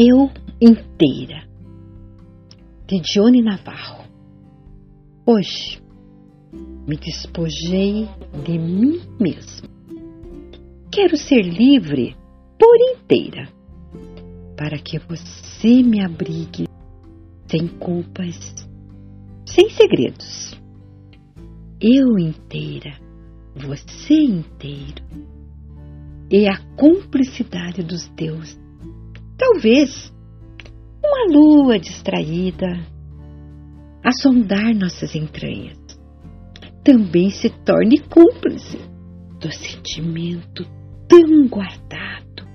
Eu inteira, de Johnny Navarro. Hoje me despojei de mim mesmo. Quero ser livre por inteira, para que você me abrigue sem culpas, sem segredos. Eu inteira, você inteiro, e a cumplicidade dos deuses. Talvez uma lua distraída a sondar nossas entranhas também se torne cúmplice do sentimento tão guardado,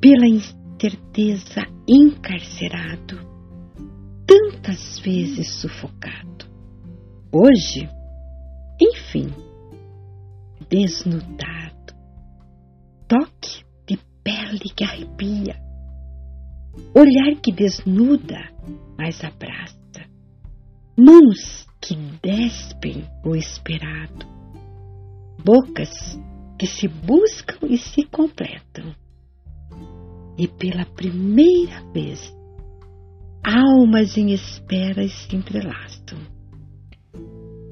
pela incerteza encarcerado, tantas vezes sufocado. Hoje, enfim, desnudado, toque de pele que arrepia, olhar que desnuda, mas abraça, mãos que despem o esperado, bocas que se buscam e se completam. E pela primeira vez, almas em espera se entrelaçam.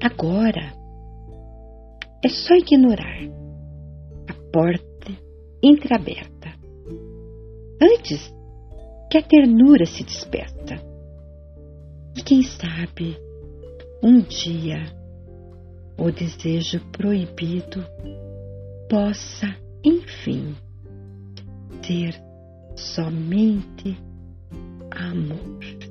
Agora é só ignorar a porta entreaberta. Antes que a ternura se desperta. E quem sabe, um dia, o desejo proibido possa, enfim, ser somente amor.